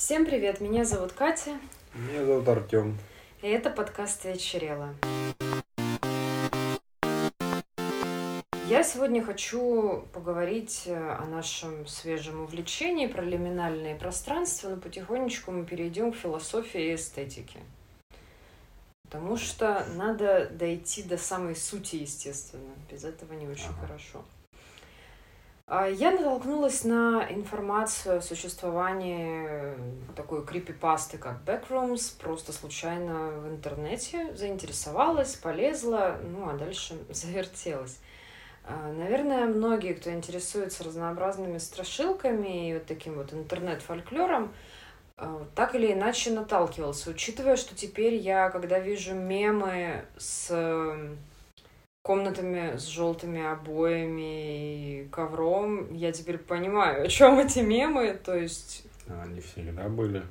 Всем привет, меня зовут Катя. Меня зовут Артем. И это подкаст «Вечерела». Я сегодня хочу поговорить э, о нашем свежем увлечении про лиминальные пространства, но потихонечку мы перейдем к философии и эстетике. Потому что надо дойти до самой сути, естественно. Без этого не очень ага. хорошо. А, я натолкнулась на информацию о существовании такой крипипасты, как Backrooms, просто случайно в интернете, заинтересовалась, полезла, ну а дальше завертелась. А, наверное, многие, кто интересуется разнообразными страшилками и вот таким вот интернет-фольклором, а, так или иначе наталкивался, учитывая, что теперь я, когда вижу мемы с комнатами с желтыми обоями и ковром, я теперь понимаю, о чем эти мемы, то есть... Они всегда были.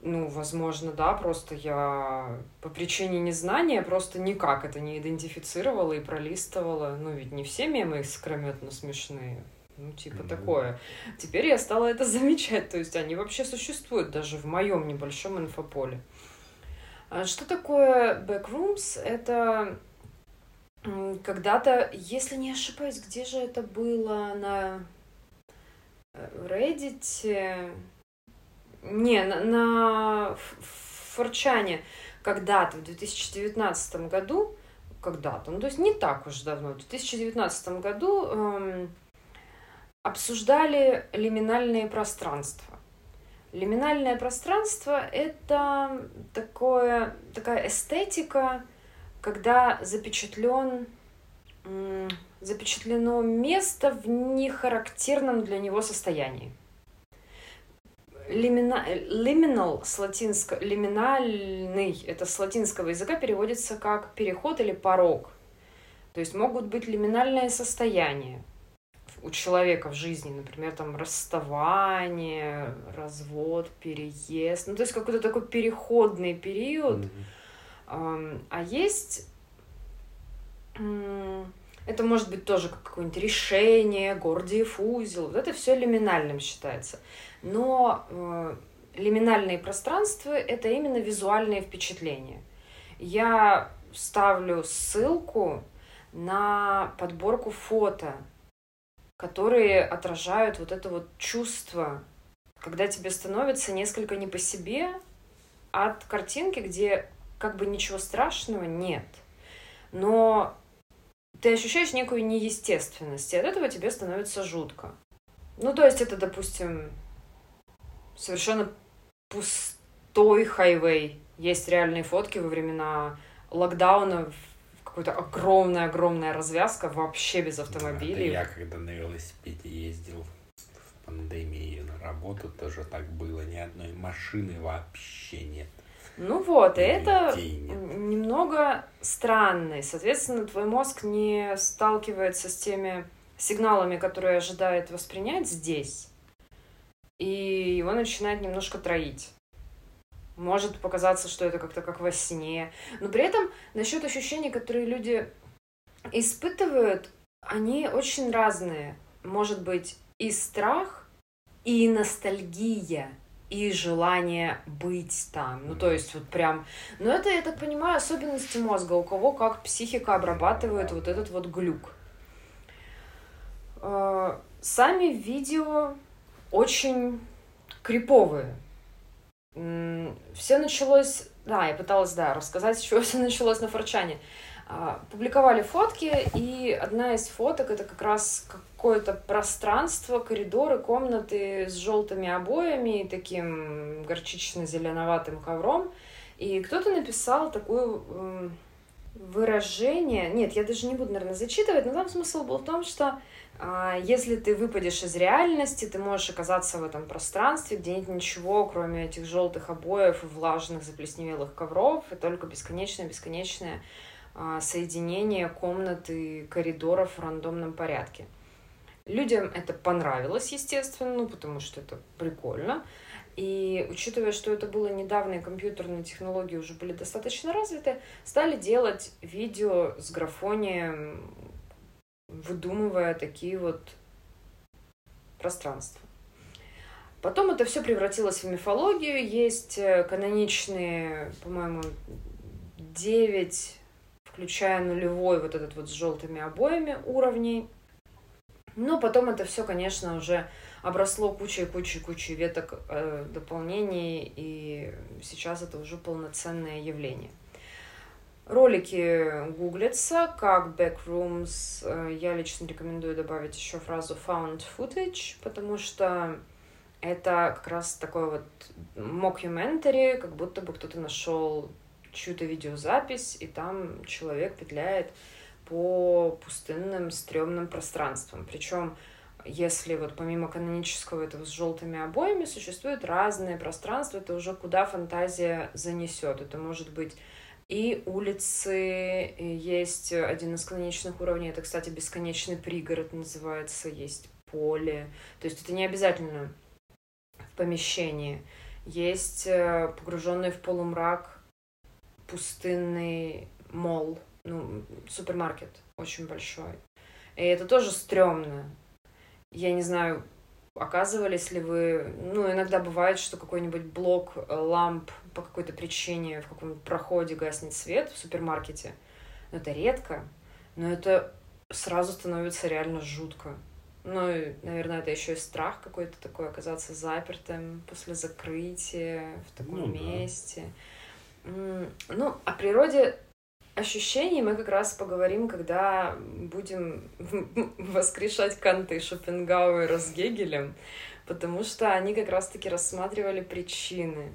Ну, возможно, да, просто я по причине незнания просто никак это не идентифицировала и пролистывала. Ну, ведь не все мемы искрометно смешные. Ну, типа mm-hmm. такое. Теперь я стала это замечать, то есть они вообще существуют даже в моем небольшом инфополе. А что такое backrooms? Это когда-то, если не ошибаюсь, где же это было на э, Reddit? Не, на, на Форчане когда-то, в 2019 году, когда-то, ну то есть не так уж давно, в 2019 году эм, обсуждали лиминальные пространства. Лиминальное пространство — это такое, такая эстетика, когда запечатлен, запечатлено место в нехарактерном для него состоянии. Лимина, liminal с латинского, лиминальный, это с латинского языка переводится как переход или порог. То есть могут быть лиминальные состояния у человека в жизни, например, там расставание, развод, переезд, ну то есть какой-то такой переходный период. Mm-hmm а есть это может быть тоже как какое-нибудь решение, Гордиев узел. Вот это все лиминальным считается. Но э, лиминальные пространства — это именно визуальные впечатления. Я ставлю ссылку на подборку фото, которые отражают вот это вот чувство, когда тебе становится несколько не по себе от картинки, где как бы ничего страшного нет. Но ты ощущаешь некую неестественность, и от этого тебе становится жутко. Ну, то есть это, допустим, совершенно пустой хайвей. Есть реальные фотки во времена локдауна, какая-то огромная-огромная развязка вообще без автомобилей. Это я когда на велосипеде ездил в пандемии на работу, тоже так было. Ни одной машины вообще нет. Ну вот, и это немного странно. соответственно, твой мозг не сталкивается с теми сигналами, которые ожидает воспринять здесь. И его начинает немножко троить. Может показаться, что это как-то как во сне. Но при этом насчет ощущений, которые люди испытывают, они очень разные. Может быть и страх, и ностальгия и желание быть там. Ну, то есть вот прям... Но это, я так понимаю, особенности мозга, у кого как психика обрабатывает вот этот вот глюк. А, сами видео очень криповые. Все началось... Да, я пыталась, да, рассказать, с чего все началось на Форчане. А, публиковали фотки, и одна из фоток это как раз какое-то пространство, коридоры, комнаты с желтыми обоями и таким горчично-зеленоватым ковром. И кто-то написал такое выражение, нет, я даже не буду, наверное, зачитывать, но там смысл был в том, что э, если ты выпадешь из реальности, ты можешь оказаться в этом пространстве, где нет ничего, кроме этих желтых обоев и влажных заплесневелых ковров, и только бесконечное-бесконечное а, соединение комнат и коридоров в рандомном порядке. Людям это понравилось, естественно, ну, потому что это прикольно. И учитывая, что это было недавно, и компьютерные технологии уже были достаточно развиты, стали делать видео с графонием, выдумывая такие вот пространства. Потом это все превратилось в мифологию. Есть э, каноничные, по-моему, девять, включая нулевой, вот этот вот с желтыми обоями уровней. Но потом это все, конечно, уже обросло кучей-кучей-кучей веток э, дополнений, и сейчас это уже полноценное явление. Ролики гуглятся, как Backrooms. Э, я лично рекомендую добавить еще фразу found footage, потому что это как раз такой вот mockumentary, как будто бы кто-то нашел чью-то видеозапись, и там человек петляет по пустынным, стрёмным пространствам. Причем, если вот помимо канонического этого с желтыми обоями, существуют разные пространства, это уже куда фантазия занесет. Это может быть и улицы, и есть один из каноничных уровней, это, кстати, бесконечный пригород называется, есть поле. То есть это не обязательно в помещении. Есть э, погруженный в полумрак пустынный мол, ну, супермаркет очень большой. И это тоже стрёмно. Я не знаю, оказывались ли вы... Ну, иногда бывает, что какой-нибудь блок э, ламп по какой-то причине в каком-нибудь проходе гаснет свет в супермаркете. Но это редко. Но это сразу становится реально жутко. Ну, и, наверное, это еще и страх какой-то такой, оказаться запертым после закрытия в таком ну, месте. Да. Ну, о природе ощущений мы как раз поговорим, когда будем воскрешать Канта и Шопенгауэра с Гегелем, потому что они как раз-таки рассматривали причины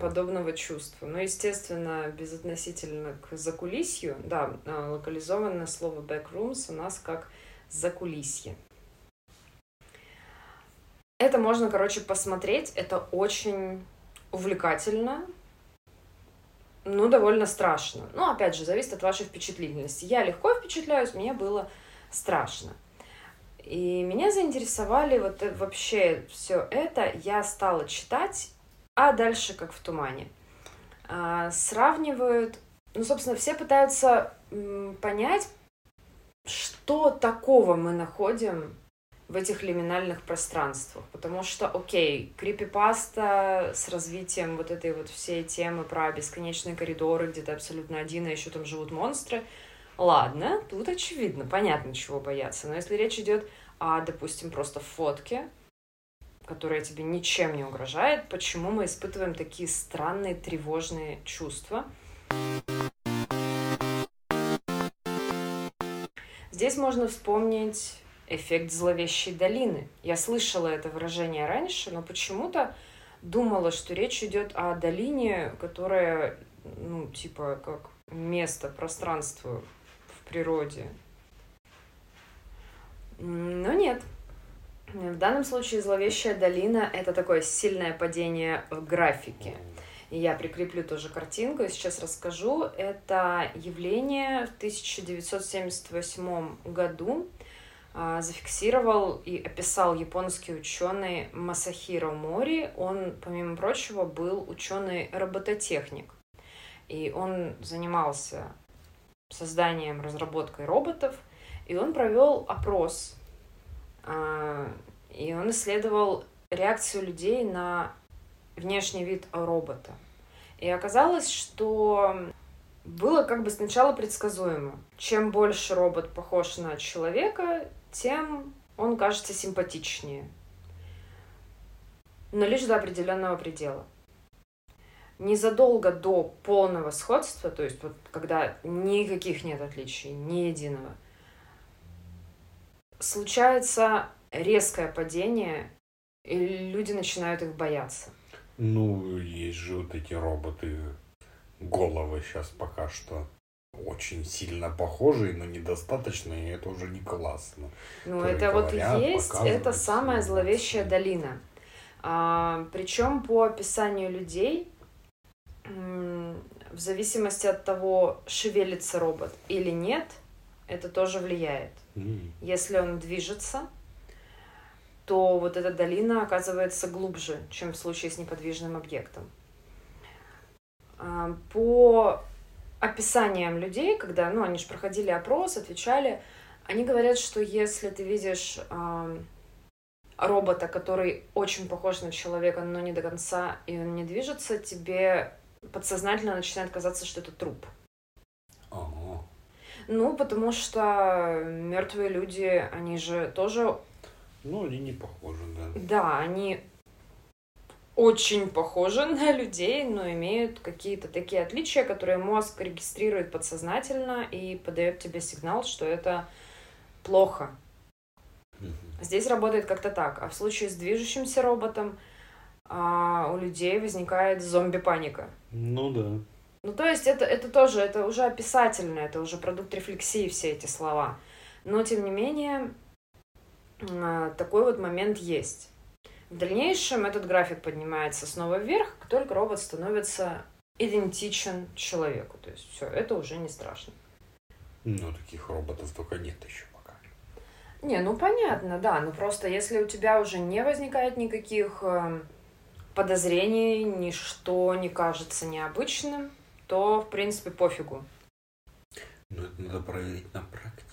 подобного чувства. Ну, естественно, безотносительно к закулисью, да, а, локализованное слово backrooms у нас как закулисье. Это можно, короче, посмотреть, это очень увлекательно, ну, довольно страшно. Ну, опять же, зависит от вашей впечатлительности. Я легко впечатляюсь, мне было страшно. И меня заинтересовали вот вообще все это. Я стала читать, а дальше как в тумане. А, сравнивают, ну, собственно, все пытаются понять, что такого мы находим в этих лиминальных пространствах. Потому что, окей, крипипаста с развитием вот этой вот всей темы про бесконечные коридоры, где ты абсолютно один, а еще там живут монстры. Ладно, тут очевидно, понятно, чего бояться. Но если речь идет о, допустим, просто фотке, которая тебе ничем не угрожает, почему мы испытываем такие странные тревожные чувства? Здесь можно вспомнить эффект зловещей долины. Я слышала это выражение раньше, но почему-то думала, что речь идет о долине, которая, ну, типа, как место, пространство в природе. Но нет. В данном случае зловещая долина — это такое сильное падение в графике. И я прикреплю тоже картинку и сейчас расскажу. Это явление в 1978 году зафиксировал и описал японский ученый Масахиро Мори. Он, помимо прочего, был ученый-робототехник. И он занимался созданием, разработкой роботов. И он провел опрос. А, и он исследовал реакцию людей на внешний вид робота. И оказалось, что было как бы сначала предсказуемо. Чем больше робот похож на человека, тем он кажется симпатичнее. Но лишь до определенного предела. Незадолго до полного сходства, то есть вот когда никаких нет отличий, ни единого, случается резкое падение, и люди начинают их бояться. Ну, есть же вот эти роботы, головы сейчас пока что очень сильно похожие, но недостаточно, и это уже не классно. Ну, это говорят, вот и есть, это самая зловещая долина. А, причем по описанию людей, в зависимости от того, шевелится робот или нет, это тоже влияет. Mm. Если он движется, то вот эта долина оказывается глубже, чем в случае с неподвижным объектом. А, по описаниям людей, когда, ну, они же проходили опрос, отвечали, они говорят, что если ты видишь э, робота, который очень похож на человека, но не до конца, и он не движется, тебе подсознательно начинает казаться, что это труп. Ага. Ну, потому что мертвые люди, они же тоже, Ну, они не похожи, да. да, они очень похожи на людей, но имеют какие-то такие отличия, которые мозг регистрирует подсознательно и подает тебе сигнал, что это плохо. Здесь работает как-то так. А в случае с движущимся роботом а, у людей возникает зомби-паника. Ну да. Ну, то есть это, это тоже, это уже описательно, это уже продукт рефлексии, все эти слова. Но, тем не менее, а, такой вот момент есть. В дальнейшем этот график поднимается снова вверх, как только робот становится идентичен человеку. То есть все, это уже не страшно. Ну, таких роботов только нет еще пока. Не, ну понятно, да. Но просто если у тебя уже не возникает никаких эм, подозрений, ничто не кажется необычным, то, в принципе, пофигу. Но это надо проверить на практике.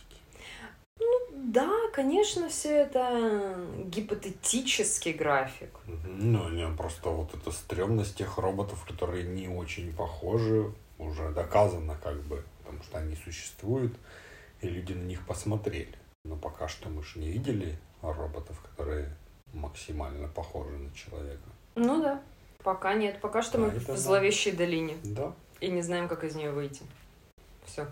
Да, конечно, все это гипотетический график. Ну, не, просто вот эта стрёмность тех роботов, которые не очень похожи, уже доказано как бы, потому что они существуют, и люди на них посмотрели. Но пока что мы же не видели роботов, которые максимально похожи на человека. Ну да, пока нет. Пока что мы А, это в да. зловещей долине Да. и не знаем, как из нее выйти. Все.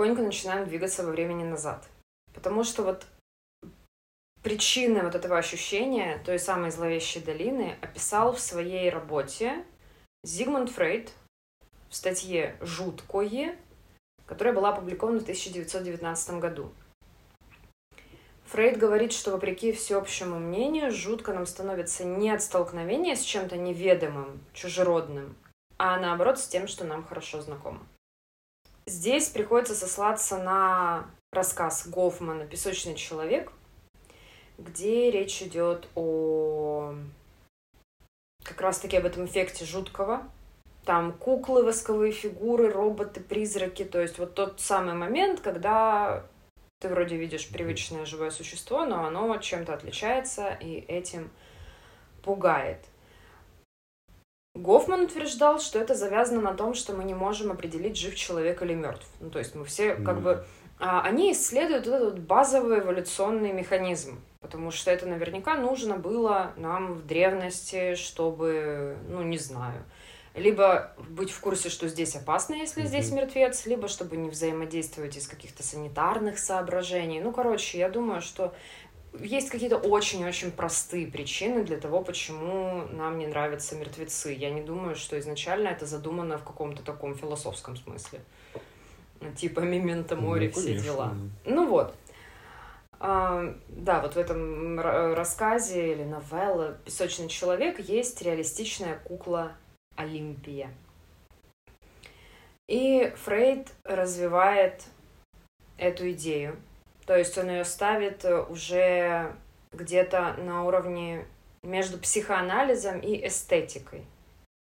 Потихоньку начинаем двигаться во времени назад. Потому что вот причины вот этого ощущения той самой зловещей долины описал в своей работе Зигмунд Фрейд в статье «Жуткое», которая была опубликована в 1919 году. Фрейд говорит, что вопреки всеобщему мнению, жутко нам становится не от столкновения с чем-то неведомым, чужеродным, а наоборот с тем, что нам хорошо знакомо. Здесь приходится сослаться на рассказ Гофмана «Песочный человек», где речь идет о как раз-таки об этом эффекте жуткого. Там куклы, восковые фигуры, роботы, призраки. То есть вот тот самый момент, когда ты вроде видишь привычное живое существо, но оно чем-то отличается и этим пугает. Гофман утверждал, что это завязано на том, что мы не можем определить, жив человек или мертв. Ну, то есть мы все как Ну бы... а, они исследуют вот этот базовый эволюционный механизм, потому что это наверняка нужно было нам в древности, чтобы, ну, не знаю, либо быть в курсе, что здесь опасно, если здесь Мгм. мертвец, либо чтобы не взаимодействовать из каких-то санитарных соображений. Ну, короче, я думаю, что есть какие-то очень-очень простые причины для того, почему нам не нравятся мертвецы. Я не думаю, что изначально это задумано в каком-то таком философском смысле. Типа мементо море, Ну, все дела. Ну вот. А, да, вот в этом рассказе или новелла «Песочный человек» есть реалистичная кукла Олимпия. И Фрейд развивает эту идею. То есть он ее ставит э, уже где-то на уровне между психоанализом и эстетикой.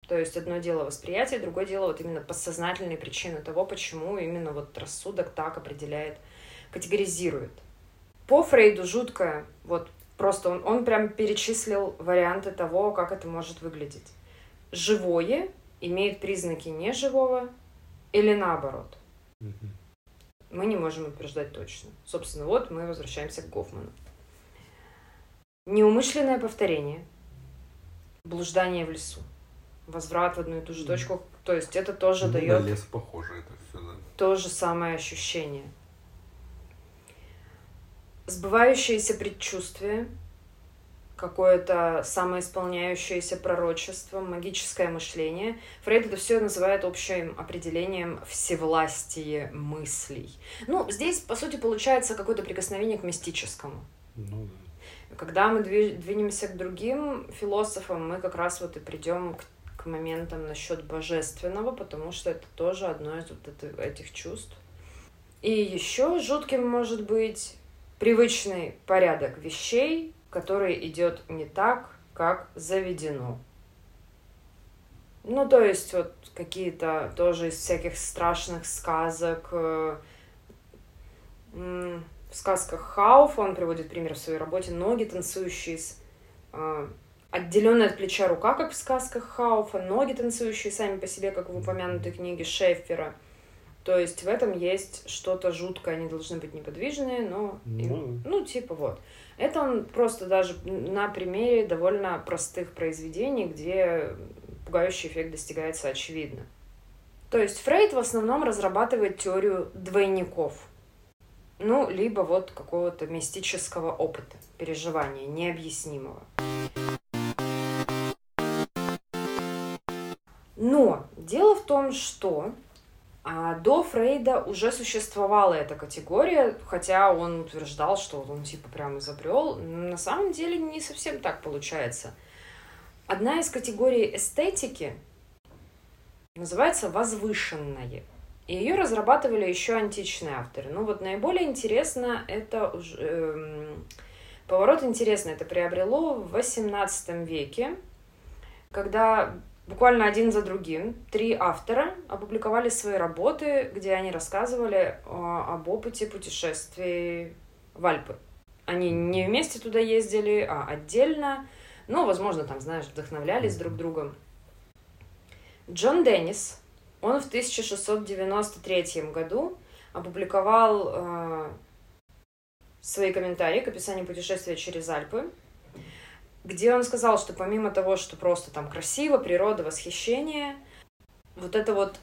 То есть одно дело восприятие, другое дело вот именно подсознательные причины того, почему именно вот рассудок так определяет, категоризирует. По Фрейду жутко, вот просто он, он прям перечислил варианты того, как это может выглядеть. Живое имеет признаки неживого или наоборот. Мгм. Мы не можем утверждать точно. Собственно, вот мы возвращаемся к Гофману. Неумышленное повторение, блуждание в лесу, возврат в одну и ту же точку. То есть это тоже Ну, дает на лес похоже это все, да. то же самое ощущение. Сбывающееся предчувствие, какое-то самоисполняющееся пророчество, магическое мышление. Фрейд это все называет общим определением всевластие мыслей. Ну, здесь, по сути, получается какое-то прикосновение к мистическому. Ну, Когда мы дви- двинемся к другим философам, мы как раз вот и придем к, к моментам насчет божественного, потому что это тоже одно из вот это- этих чувств. И еще жутким может быть привычный порядок вещей, который идет не так, как заведено. Ну, то есть вот какие-то тоже из всяких страшных сказок, э, В сказках Хауфа он приводит пример в своей работе ноги, танцующие с а, отделенная от плеча рука, как в сказках Хауфа, ноги танцующие сами по себе, как в упомянутой книге Шеффера. То есть в этом есть что-то жуткое, они должны быть неподвижные, но... Ну, ну типа вот. Это он просто даже на примере довольно простых произведений, где пугающий эффект достигается очевидно. То есть Фрейд в основном разрабатывает теорию двойников. Ну, либо вот какого-то мистического опыта, переживания, необъяснимого. Но дело в том, что а до Фрейда уже существовала эта категория, хотя он утверждал, что он типа прям изобрел. На самом деле не совсем так получается. Одна из категорий эстетики называется возвышенное. И ее разрабатывали еще античные авторы. Ну вот наиболее интересно это. Э, поворот интересный это приобрело в XVIII веке, когда буквально один за другим три автора опубликовали свои работы, где они рассказывали о, об опыте путешествий в Альпы. Они не вместе туда ездили, а отдельно. Ну, возможно, там, знаешь, вдохновлялись друг другом. Джон Деннис, он в 1693 году опубликовал э, свои комментарии к описанию путешествия через Альпы где он сказал, что помимо того, что просто там красиво, природа, восхищение, вот это вот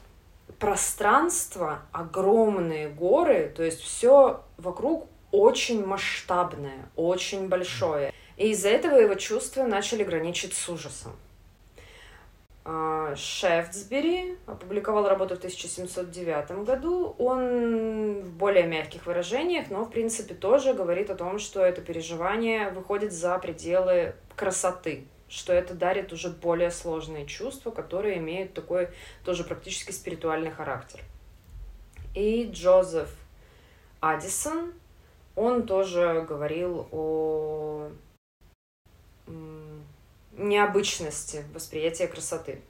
пространство, огромные горы, то есть все вокруг очень масштабное, очень большое. И из-за этого его чувства начали граничить с ужасом. А, Шефтсбери опубликовал работу в 1709 году. Он в более мягких выражениях, но в принципе тоже говорит о том, что это переживание выходит за пределы красоты, что это дарит уже более сложные чувства, которые имеют такой тоже практически спиритуальный характер. И Джозеф Аддисон, он тоже говорил о необычности восприятия красоты.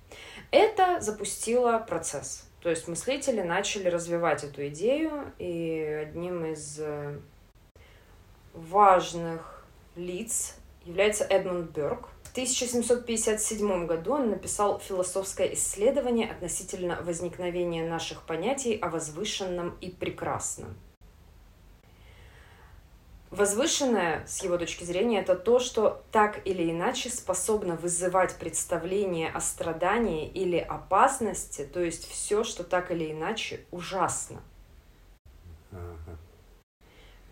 Это запустило процесс. То есть мыслители начали развивать эту идею, и одним из э, важных лиц является Эдмунд Бёрк. В 1757 году он написал философское исследование относительно возникновения наших понятий о возвышенном и прекрасном. Возвышенное, с его точки зрения, это то, что так или иначе способно вызывать представление о страдании или опасности, то есть все, что так или иначе ужасно.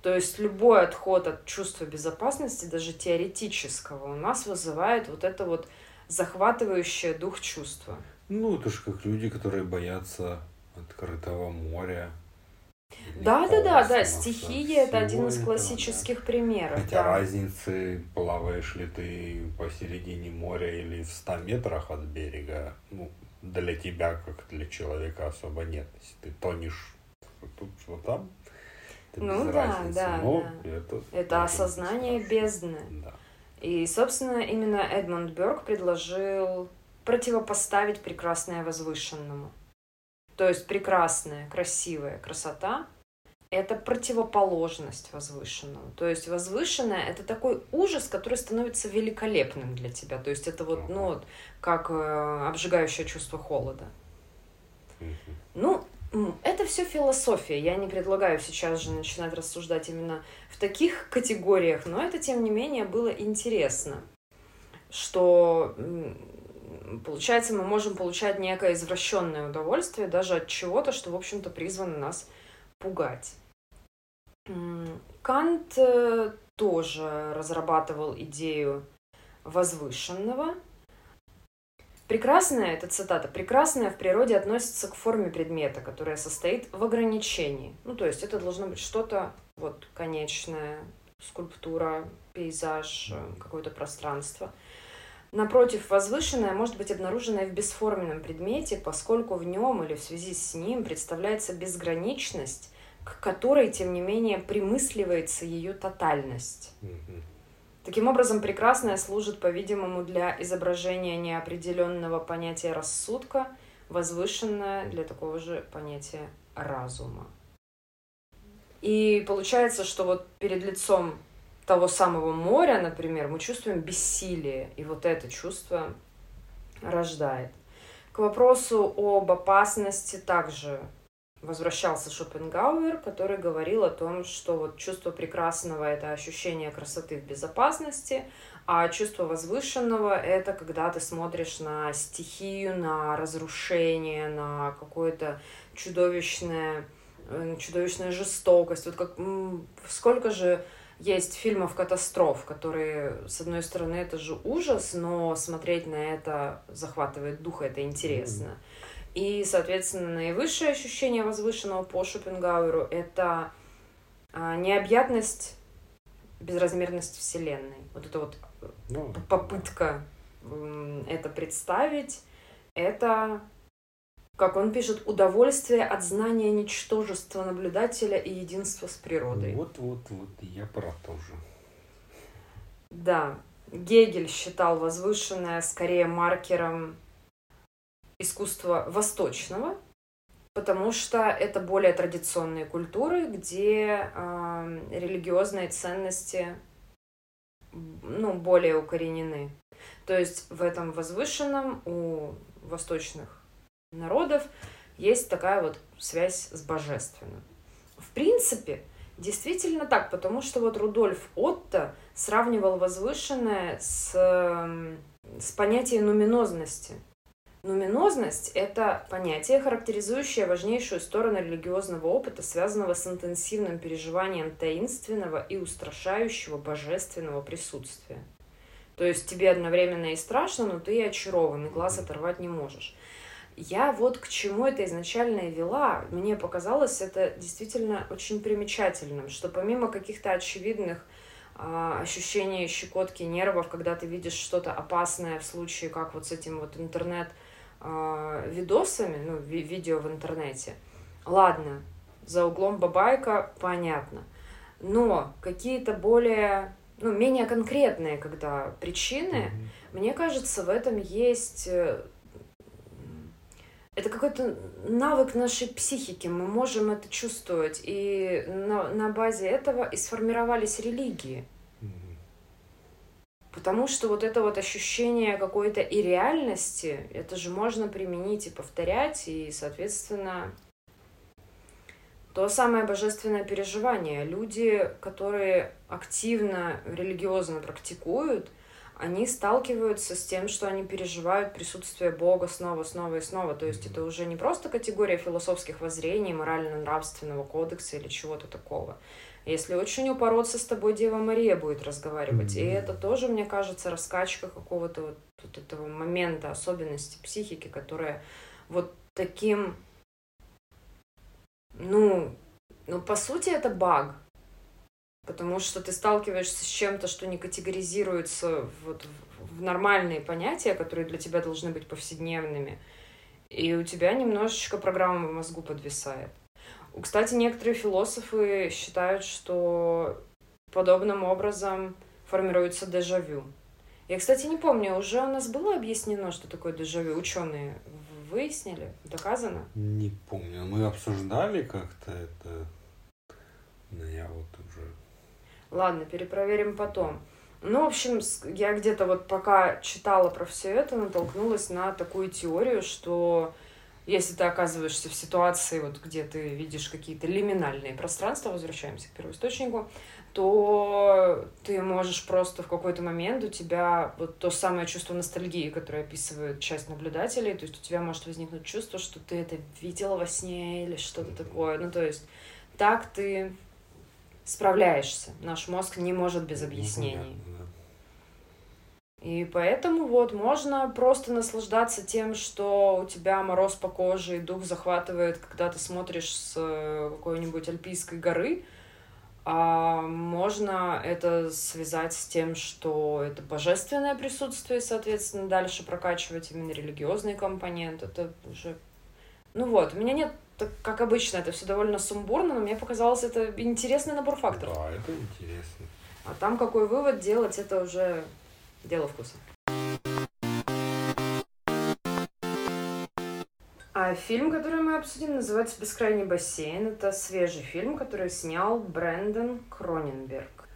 То есть любой отход от чувства безопасности, даже теоретического, у нас вызывает вот это вот захватывающее дух чувства. Ну, это же как люди, которые боятся открытого моря, да, да, да, да, стихия это один из классических да. примеров. Хотя да. разницы, плаваешь ли ты посередине моря или в 100 метрах от берега, ну, для тебя, как для человека, особо нет. Если ты тонешь тут, вот там, это ну без да, разницы. да, Но да. Это, это осознание бездны. Да. И, собственно, именно Эдмунд Бёрк предложил противопоставить прекрасное возвышенному. То есть прекрасная, красивая красота — это противоположность возвышенному. То есть возвышенное — это такой ужас, который становится великолепным для тебя. То есть это вот, ну, вот, как э, обжигающее чувство холода. Ну, это все философия. Я не предлагаю сейчас же начинать рассуждать именно в таких категориях, но это, тем не менее, было интересно, что получается, мы можем получать некое извращенное удовольствие даже от чего-то, что, в общем-то, призвано нас пугать. Кант э, тоже разрабатывал идею возвышенного. Прекрасное, это цитата, прекрасное в природе относится к форме предмета, которая состоит в ограничении. Ну, то есть это должно быть что-то вот конечное, скульптура, пейзаж, э, какое-то пространство – Напротив, возвышенное может быть обнаруженное в бесформенном предмете, поскольку в нем или в связи с ним представляется безграничность, к которой, тем не менее, примысливается ее тотальность. Таким образом, прекрасное служит, по-видимому, для изображения неопределенного понятия рассудка, возвышенное для такого же понятия разума. И получается, что вот перед лицом того самого моря, например, мы чувствуем бессилие, и вот это чувство рождает. К вопросу об опасности также возвращался Шопенгауэр, который говорил о том, что вот чувство прекрасного — это ощущение красоты в безопасности, а чувство возвышенного — это когда ты смотришь на стихию, на разрушение, на какое-то чудовищное, э, чудовищная жестокость. Вот как сколько же есть фильмов катастроф, которые, с одной стороны, это же ужас, но смотреть на это захватывает дух, это интересно. Mm-hmm. И, соответственно, наивысшее ощущение возвышенного по Шопенгауэру — это а, необъятность, безразмерность Вселенной. Вот это вот ну, попытка это представить, это, как он пишет, удовольствие от знания ничтожества наблюдателя и единства с природой. Вот, вот, вот, я про то же. Да, Гегель считал возвышенное скорее маркером искусства восточного, потому что это более традиционные культуры, где э, религиозные ценности ну, более укоренены. То есть в этом возвышенном у восточных народов есть такая вот связь с божественным. В принципе, действительно так, потому что вот Рудольф Отто сравнивал возвышенное с, с понятием нуминозности – Нуминозность – это понятие, характеризующее важнейшую сторону религиозного опыта, связанного с интенсивным переживанием таинственного и устрашающего божественного присутствия. То есть тебе одновременно и страшно, но ты и очарован, и глаз оторвать не можешь. Я вот к чему это изначально и вела. Мне показалось это действительно очень примечательным, что помимо каких-то очевидных а, ощущений щекотки нервов, когда ты видишь что-то опасное в случае, как вот с этим вот интернет – э, видосами, ну, ви видео в интернете, ладно, за углом бабайка, понятно. Но какие-то более, ну, менее конкретные, когда причины, mm-hmm. мне кажется, в этом есть э, это какой-то навык нашей психики, мы можем это чувствовать. И на, на базе этого и сформировались религии. Потому что вот это вот ощущение какой-то и реальности, это же можно применить и повторять, и, соответственно, то самое божественное переживание. Люди, которые активно религиозно практикуют, они сталкиваются с тем, что они переживают присутствие Бога снова, снова и снова. То есть это уже не просто категория философских воззрений, морально-нравственного кодекса или чего-то такого. Если очень упороться с тобой, Дева Мария будет разговаривать. Mm-hmm. И это тоже, мне кажется, раскачка какого-то вот, вот этого момента, особенности психики, которая вот таким, ну, ну, по сути, это баг. Потому что ты сталкиваешься с чем-то, что не категоризируется вот в нормальные понятия, которые для тебя должны быть повседневными. И у тебя немножечко программа в мозгу подвисает. Кстати, некоторые философы считают, что подобным образом формируется дежавю. Я, кстати, не помню, уже у нас было объяснено, что такое дежавю? Ученые выяснили? Доказано? Не помню. Мы обсуждали как-то это. Но я вот. Ладно, перепроверим потом. Ну, в общем, я где-то вот пока читала про все это, натолкнулась на такую теорию, что если ты оказываешься в ситуации, вот, где ты видишь какие-то лиминальные пространства, возвращаемся к первоисточнику, то ты можешь просто в какой-то момент у тебя вот то самое чувство ностальгии, которое описывает часть наблюдателей, то есть у тебя может возникнуть чувство, что ты это видела во сне или что-то такое. Ну, то есть так ты справляешься. Наш мозг не может без ну, объяснений. И поэтому вот можно просто наслаждаться тем, что у тебя мороз по коже и дух захватывает, когда ты смотришь с э, какой-нибудь альпийской горы, а можно это связать с тем, что это божественное присутствие, соответственно, дальше прокачивать именно религиозный компонент. Это уже... Ну вот, у меня нет, как обычно, это все довольно сумбурно, но мне показалось это интересный набор факторов. Да, это интересно. А там какой вывод делать, это уже Дело вкуса. А А фильм, который мы обсудим, называется «Бескрайний бассейн». Это свежий фильм, который снял Брэндон Кроненберг.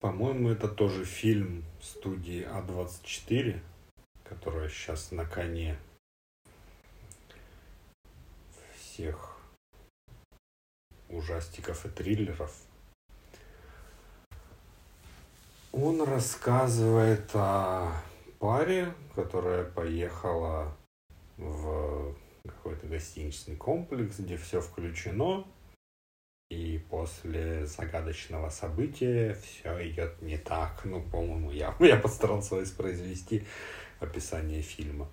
По-моему, это тоже фильм студии А24, которая сейчас на коне всех ужастиков и триллеров. Он рассказывает о паре, которая поехала в какой-то гостиничный комплекс, где все включено, и после загадочного события все идет не так. Ну, по-моему, я, я постарался воспроизвести описание фильма.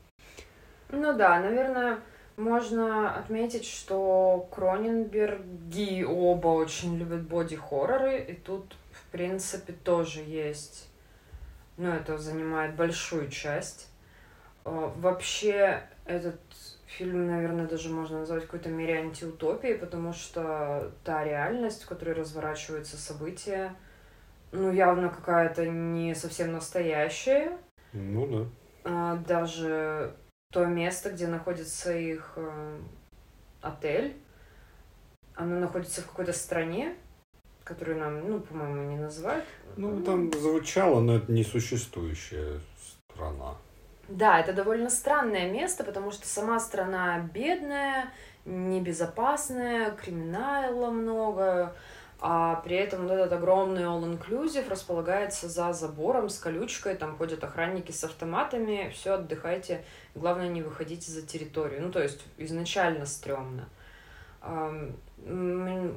Ну да, наверное, можно отметить, что Кроненберги оба очень любят боди-хорроры, и тут, в принципе, тоже есть, ну, это занимает большую часть. Э, вообще, этот фильм, наверное, даже можно назвать в какой-то мере антиутопией, потому что та реальность, в которой разворачиваются события, ну, явно какая-то не совсем настоящая. Ну да. А, даже то место, где находится их э, отель, оно находится в какой-то стране, которую нам, ну, по-моему, не называют. Ну, там звучало, но это несуществующая страна. Да, это довольно странное место, потому что сама страна бедная, небезопасная, криминала много, а при этом вот этот огромный all-inclusive располагается за забором с колючкой, там ходят охранники с автоматами, все, отдыхайте, главное не выходите за территорию. Ну, то есть изначально стрёмно.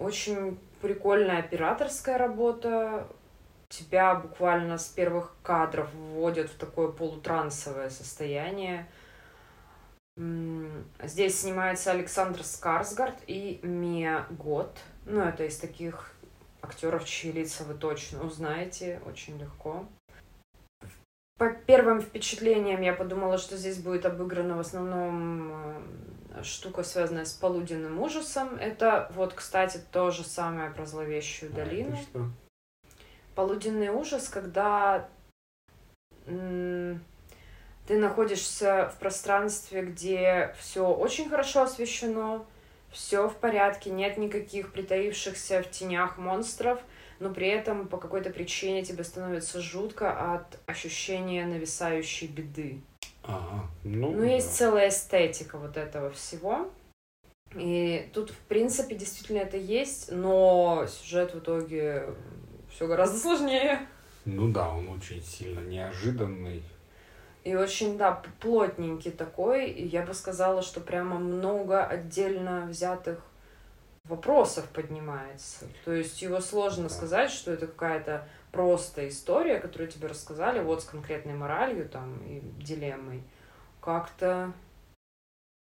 Очень прикольная операторская работа, тебя буквально с первых кадров вводят в такое полутрансовое состояние. Здесь снимается Александр Скарсгард и Мия Гот. Ну, это из таких актеров, чьи лица вы точно узнаете очень легко. По первым впечатлениям я подумала, что здесь будет обыграна в основном э, штука, связанная с полуденным ужасом. Это вот, кстати, то же самое про зловещую долину. А что? Полуденный ужас, когда ты находишься в пространстве, где все очень хорошо освещено, все в порядке, нет никаких притаившихся в тенях монстров, но при этом по какой-то причине тебе становится жутко от ощущения нависающей беды. Ага, ну, ну, есть целая эстетика вот этого всего. И тут, в принципе, действительно это есть, но сюжет в итоге все гораздо сложнее. Ну да, он очень сильно неожиданный. И очень, да, плотненький такой. И я бы сказала, что прямо много отдельно взятых вопросов поднимается. То есть его сложно сказать, что это какая-то просто история, которую тебе рассказали, вот с конкретной моралью там и дилеммой. Как-то,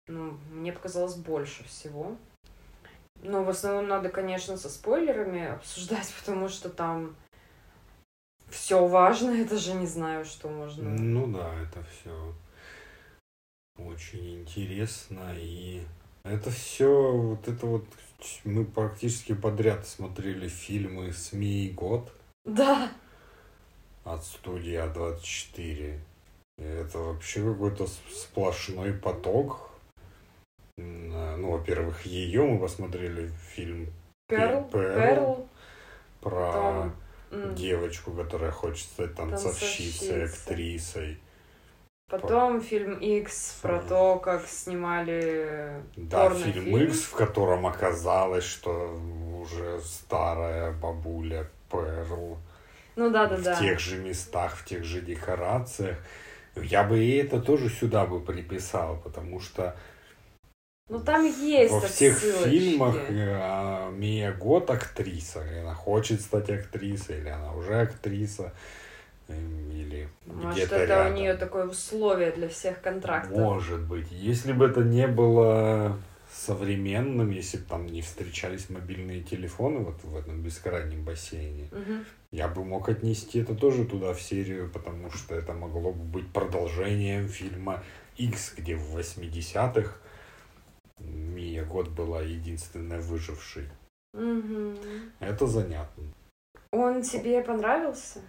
ну, мне показалось больше всего. Но в основном надо, конечно, со спойлерами обсуждать, потому что там все важно, это же не знаю, что можно. Ну да, это все очень интересно и это все вот это вот мы практически подряд смотрели фильмы СМИ год. Да. От студии А24. Это вообще какой-то сплошной поток. Ну, во-первых, ее мы посмотрели фильм Перл, Перл, про Потом девочку, которая хочет стать танцовщицей, актрисой. Потом фильм X про то, как снимали Да, фильм X, в котором оказалось, что уже старая бабуля Перл. Ну да, да, в да. В тех же местах, в тех же декорациях. Я бы и это тоже сюда бы приписал, потому что ну там есть Во всех фильмах а, Мия Гот актриса, или она хочет стать актрисой, или она уже актриса, или Может, это рядом. у нее такое условие для всех контрактов. Может быть. Если бы это не было современным, если бы там не встречались мобильные телефоны вот в этом бескрайнем бассейне, угу. я бы мог отнести это тоже туда в серию, потому что это могло бы быть продолжением фильма X, где в 80-х Мия год была единственная выжившей. Угу. Это занятно. Он тебе понравился?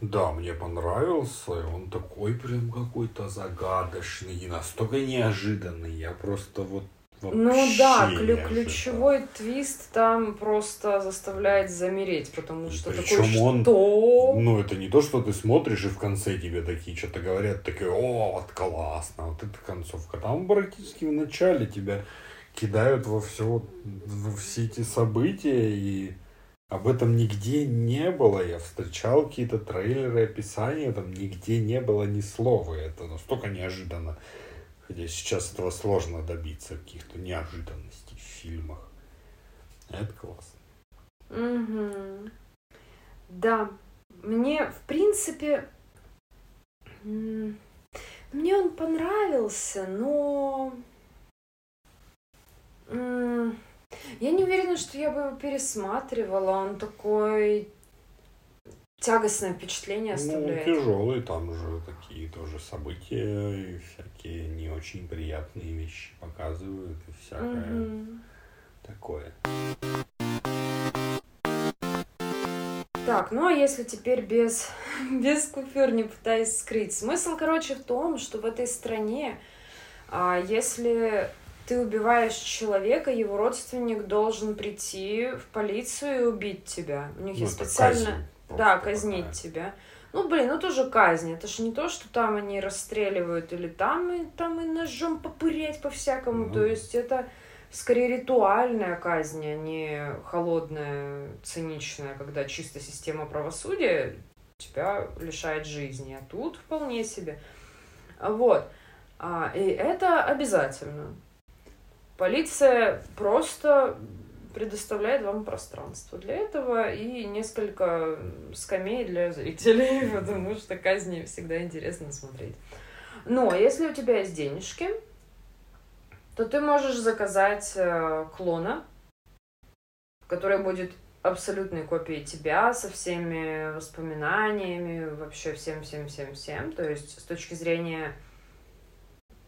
Да, мне понравился. Он такой прям какой-то загадочный и настолько неожиданный. Я просто вот ну да, клю- ключевой твист там просто заставляет замереть, потому что Причем такой, он, что? Ну, это не то, что ты смотришь, и в конце тебе такие что-то говорят, такие, о, вот классно, вот эта концовка. Там практически в начале тебя кидают во все, во все эти события, и об этом нигде не было. Я встречал какие-то трейлеры, описания, там нигде не было ни слова. Это настолько неожиданно. Хотя сейчас этого сложно добиться, каких-то неожиданностей в фильмах. Это классно. Угу. Да. Мне, в принципе, мне он понравился, но я не уверена, что я бы его пересматривала. Он такой тягостное впечатление ну, оставляет. Ну, тяжелый, там же такие тоже события и всякие не очень приятные вещи показывают и всякое угу. такое. Так, ну а если теперь без, без купюр не пытаясь скрыть? Смысл, короче, в том, что в этой стране, а, если ты убиваешь человека, его родственник должен прийти в полицию и убить тебя. У них ну, есть специально... Казнь да, казнить такая. тебя. Ну, блин, ну тоже казнь. Это же не то, что там они расстреливают или там и, там и ножом попырять по-всякому. Ну. То есть это скорее ритуальная казнь, а не холодная, циничная, когда чисто система правосудия тебя лишает жизни. А тут вполне себе. Вот. А, и это обязательно. Полиция просто предоставляет вам пространство для этого и несколько скамей для зрителей, потому что казни всегда интересно смотреть. Но если у тебя есть денежки, то ты можешь заказать э, клона, который будет абсолютной копией тебя со всеми воспоминаниями, вообще всем-всем-всем-всем. То есть с точки зрения,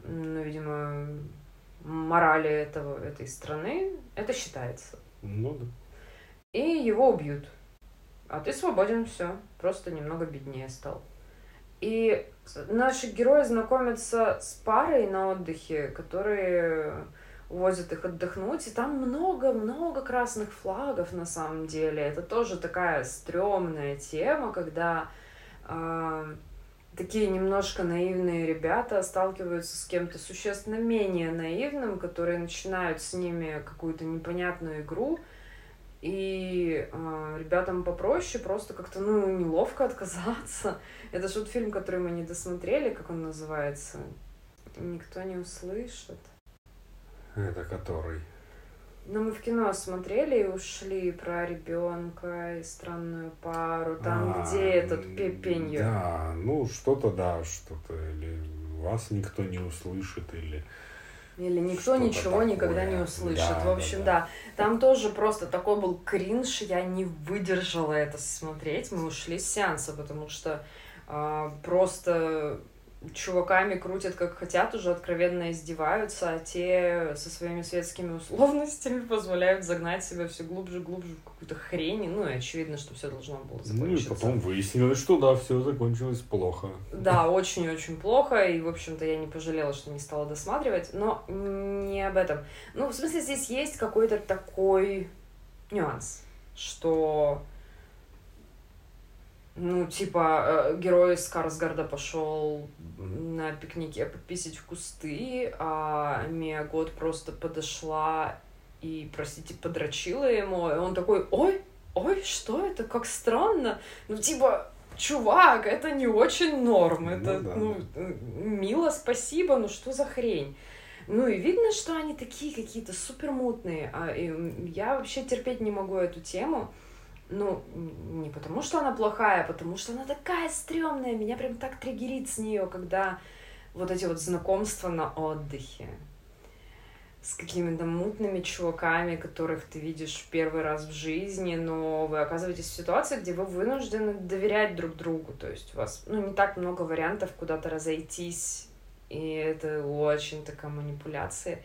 ну, видимо, морали этого, этой страны, это считается. Ну да. И его убьют. А ты свободен, все. Просто немного беднее стал. И наши герои знакомятся с парой на отдыхе, которые увозят их отдохнуть, и там много-много красных флагов на самом деле. Это тоже такая стрёмная тема, когда э, такие немножко наивные ребята сталкиваются с кем-то существенно менее наивным, которые начинают с ними какую-то непонятную игру, и э, ребятам попроще просто как-то, ну, неловко отказаться. Это же вот фильм, который мы не досмотрели, как он называется. Никто не услышит. Это который? Ну, мы в кино смотрели и ушли про ребенка и странную пару, там, а, где этот пепенью. Да, ну что-то да, что-то. Или вас никто не услышит, или. Или никто ничего такое. никогда не услышит. Да, в общем, да, да. Там тоже просто такой был кринж, я не выдержала это смотреть. Мы ушли с сеанса, потому что э, просто чуваками крутят как хотят, уже откровенно издеваются, а те со своими светскими условностями позволяют загнать себя все глубже глубже в какую-то хрень. Ну и очевидно, что все должно было закончиться. Ну и потом выяснилось, что да, все закончилось плохо. Да, очень-очень плохо, и, в общем-то, я не пожалела, что не стала досматривать, но не об этом. Ну, в смысле, здесь есть какой-то такой нюанс, что ну, типа, э, герой из Карсгарда пошел на пикнике пописить в кусты, а Мия Год просто подошла и, простите, подрочила ему, и он такой, ой, ой, что это, как странно. Ну, типа, чувак, это не очень норм, ну, это, да, ну, да. мило, спасибо, ну что за хрень? Ну и видно, что они такие какие-то супер мутные. А, и я вообще терпеть не могу эту тему. Ну, не потому, что она плохая, а потому что она такая стрёмная. Меня прям так триггерит с нее, когда вот эти вот знакомства на отдыхе с какими-то мутными чуваками, которых ты видишь первый раз в жизни, но вы оказываетесь в ситуации, где вы вынуждены доверять друг другу. То есть у вас ну, не так много вариантов куда-то разойтись, и это очень такая манипуляция.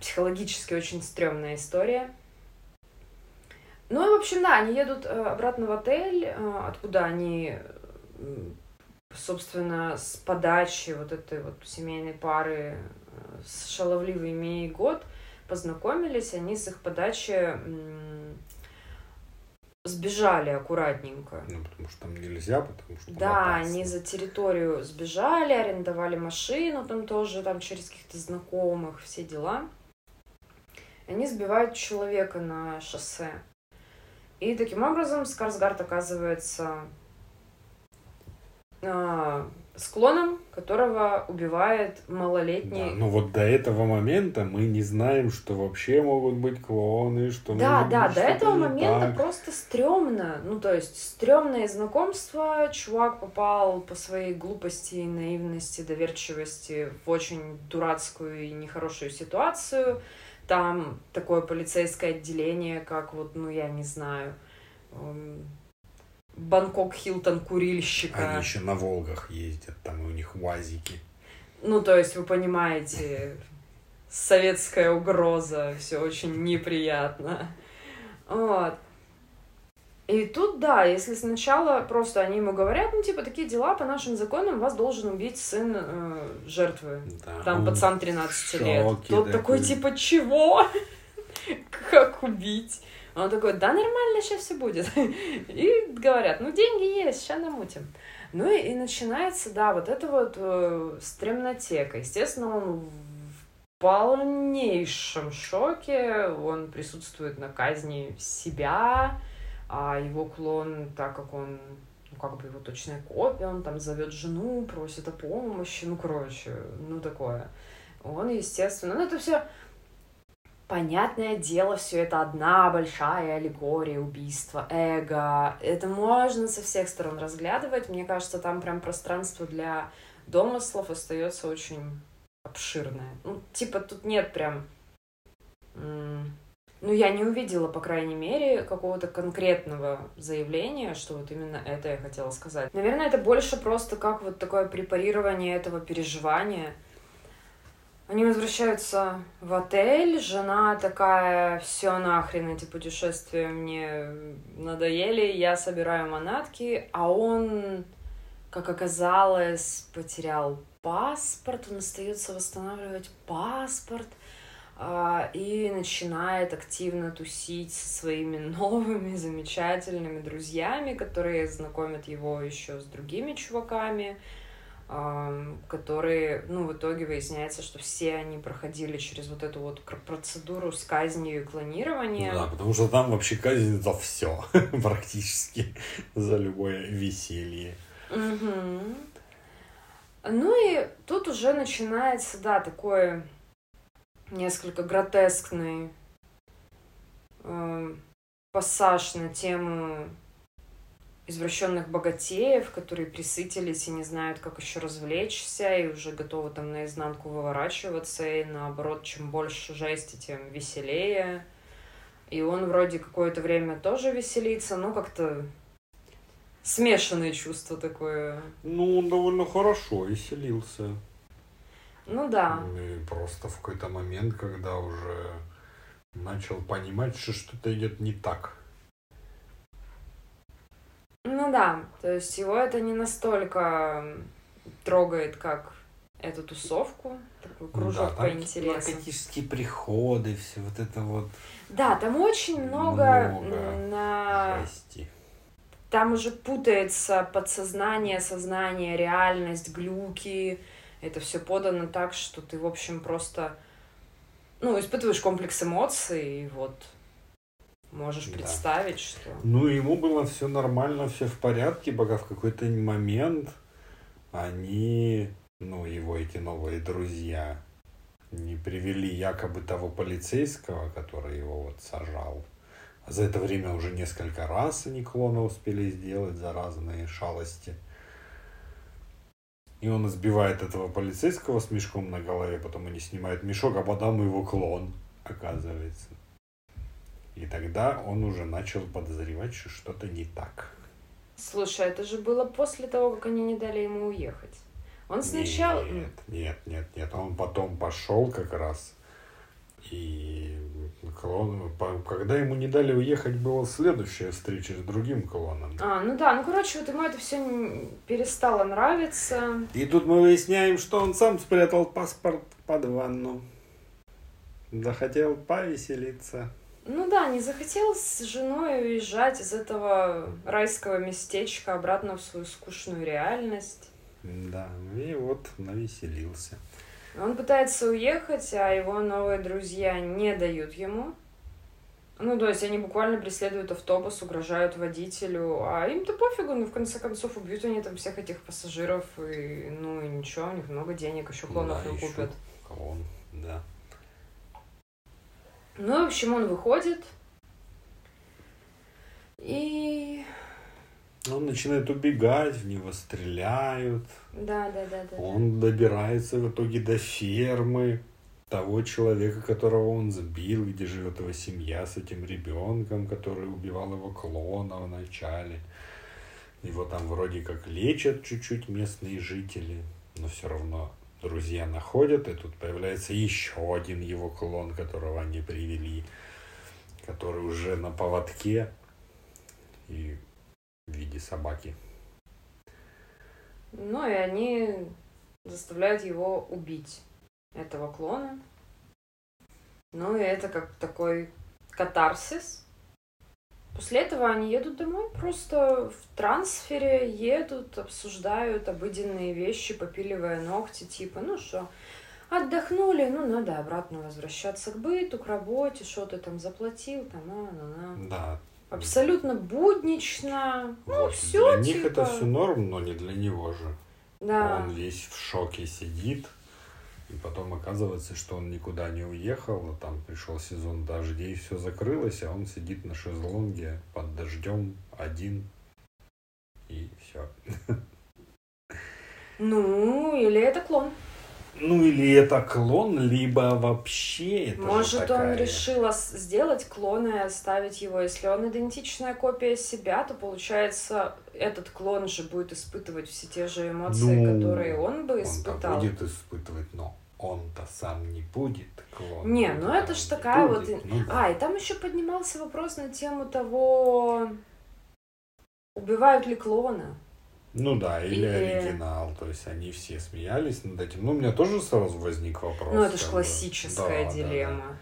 Психологически очень стрёмная история. Ну и, в общем, да, они едут э, обратно в отель, э, откуда они собственно, с подачи вот этой вот семейной пары э, с шаловливой Мией Год познакомились, они с их подачи сбежали аккуратненько. Ну, потому что там нельзя, потому что Да, они за территорию сбежали, арендовали машину там тоже, там через каких-то знакомых, все дела. Они сбивают человека на шоссе. И таким образом Скарсгард оказывается а, склоном, которого убивает малолетний. Да, ну вот до этого момента мы не знаем, что вообще могут быть клоны, что Да, да, до этого момента так. просто стрёмно. Ну, то есть, стрёмное знакомство. Чувак попал по своей глупости, наивности, доверчивости в очень дурацкую и нехорошую ситуацию. Там такое полицейское отделение, как вот, ну, я не знаю, Бангкок Хилтон курильщика. Они еще на Волгах ездят, там у них УАЗики. Ну, то есть, вы понимаете, советская угроза, все очень неприятно. Вот. И тут, да, если сначала просто они ему говорят, ну, типа, такие дела, по нашим законам вас должен убить сын э, жертвы. Да, Там пацан 13 лет. Тут такой, типа, чего? как убить? Он такой, да нормально, сейчас все будет. И говорят, ну деньги есть, сейчас намутим. Ну и, и начинается, да, вот это вот э, стремнотека. Естественно, он в полнейшем шоке, он присутствует на казни себя, а его клон, так как он ну, как бы его точная копия, он там зовет жену, просит о помощи, ну, короче, ну, такое. Он, естественно, ну, это все Понятное дело, все это одна большая аллегория убийства, эго. Это можно со всех сторон разглядывать. Мне кажется, там прям пространство для домыслов остается очень обширное. Ну, типа, тут нет прям... Ну, я не увидела, по крайней мере, какого-то конкретного заявления, что вот именно это я хотела сказать. Наверное, это больше просто как вот такое препарирование этого переживания — они возвращаются в отель, жена такая, все нахрен эти путешествия мне надоели, я собираю манатки, а он, как оказалось, потерял паспорт, он остается восстанавливать паспорт и начинает активно тусить со своими новыми замечательными друзьями, которые знакомят его еще с другими чуваками которые, ну, в итоге выясняется, что все они проходили через вот эту вот процедуру с казнью и клонированием. да, потому что там вообще казнь за все, практически, за любое веселье. Угу. Ну и тут уже начинается, да, такой несколько гротескный э, пассаж на тему извращенных богатеев, которые присытились и не знают, как еще развлечься, и уже готовы там наизнанку выворачиваться, и наоборот, чем больше жести, тем веселее. И он вроде какое-то время тоже веселится, но как-то смешанное чувство такое. Ну, он довольно хорошо веселился. Ну да. И просто в какой-то момент, когда уже начал понимать, что что-то идет не так. Ну да, то есть его это не настолько трогает, как эту тусовку, такой кружок да, по интересам. наркотические приходы, все вот это вот. Да, там очень много, много на... Жести. Там уже путается подсознание, сознание, реальность, глюки. Это все подано так, что ты, в общем, просто ну, испытываешь комплекс эмоций, и вот Можешь да. представить, что... Ну, ему было все нормально, все в порядке, пока в какой-то момент они, ну, его эти новые друзья, не привели якобы того полицейского, который его вот сажал. А за это время уже несколько раз они клона успели сделать за разные шалости. И он избивает этого полицейского с мешком на голове, потом они снимают мешок, а потом его клон, оказывается. И тогда он уже начал подозревать, что что-то не так. Слушай, это же было после того, как они не дали ему уехать. Он сначала... Нет, нет, нет, нет. Он потом пошел как раз и Клон, по- когда ему не дали уехать, была следующая встреча с другим клоном. А, ну да, ну короче, вот ему это все перестало нравиться. И тут мы выясняем, что он сам спрятал паспорт под ванну. Захотел повеселиться. Ну да, не захотел с женой уезжать из этого райского местечка обратно в свою скучную реальность. Да, и вот навеселился. Он пытается уехать, а его новые друзья не дают ему. Ну, то есть они буквально преследуют автобус, угрожают водителю, а им-то пофигу, ну, в конце концов, убьют они там всех этих пассажиров, и, ну, и ничего, у них много денег, еще клонов Да, им ещё купят. Клон, да. Ну, в общем, он выходит, и... Он начинает убегать, в него стреляют. Да, да, да, да. Он добирается в итоге до фермы того человека, которого он сбил, где живет его семья с этим ребенком, который убивал его клона в начале. Его там вроде как лечат чуть-чуть местные жители, но все равно друзья находят, и тут появляется еще один его клон, которого они привели, который уже на поводке и в виде собаки. Ну, и они заставляют его убить, этого клона. Ну, и это как такой катарсис. После этого они едут домой, просто в трансфере едут, обсуждают обыденные вещи, попиливая ногти, типа, ну что, отдохнули, ну надо обратно возвращаться к быту, к работе, что ты там заплатил, там, а, на, на. Да, Абсолютно буднично. Ну, Вот, все, для них типа. это все норм, но не для него же. Да. Он весь в шоке сидит. И потом оказывается, что он никуда не уехал, а там пришел сезон дождей, все закрылось, а он сидит на шезлонге под дождем один. И все. Ну, или это клон. Ну или это клон, либо вообще это же Может, он такая- решил ос- сделать клона и оставить его. Если он идентичная копия себя, то получается, этот клон же будет испытывать все те же эмоции, Ну, которые он бы испытал. будет испытывать, но он-то сам не будет клон. Не, ну это ж Он такая вот будет. и- Ну да. А, и там еще поднимался вопрос на тему того, убивают ли клона. Ну да, или Или- оригинал. То есть они все смеялись над этим. Ну, у меня тоже сразу возник вопрос. ну, это же классическая Да, да, дилемма. да.